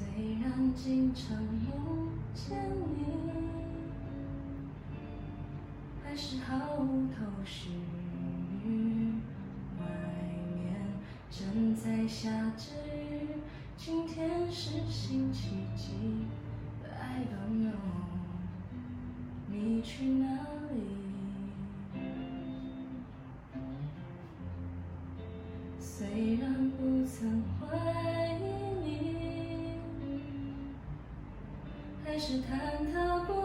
虽然经常梦见你，还是毫无头绪。外面正在下着雨，今天是星期几？I don't know，你去哪里？虽然不曾怀是忐忑不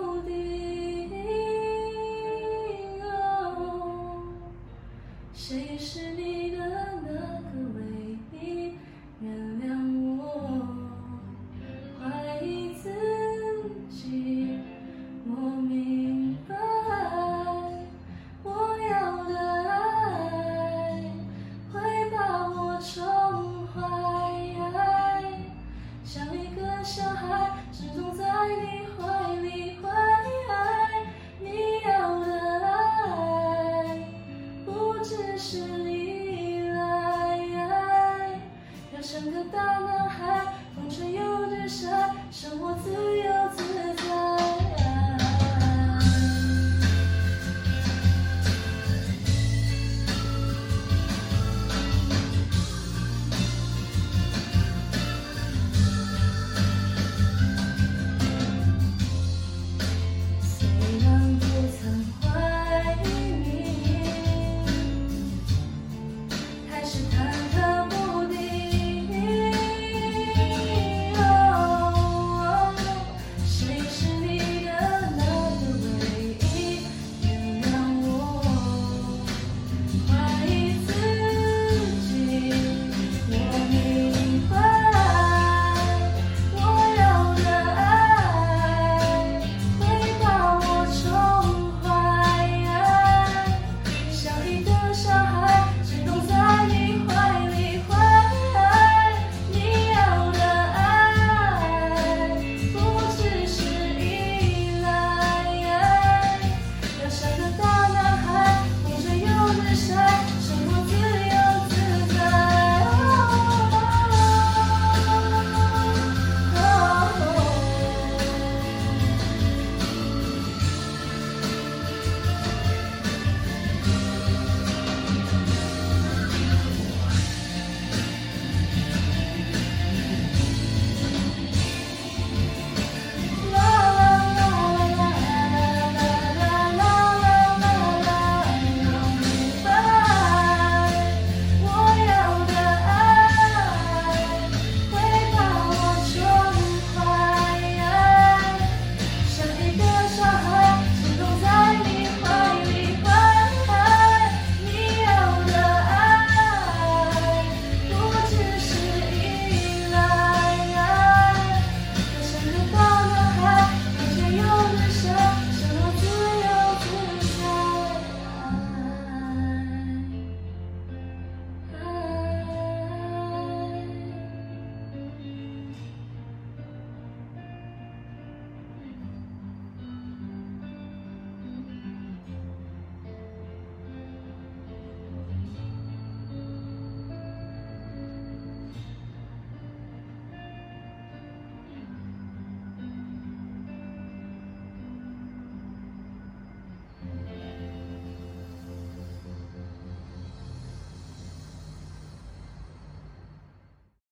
大男孩风吹又日晒生活自由自在。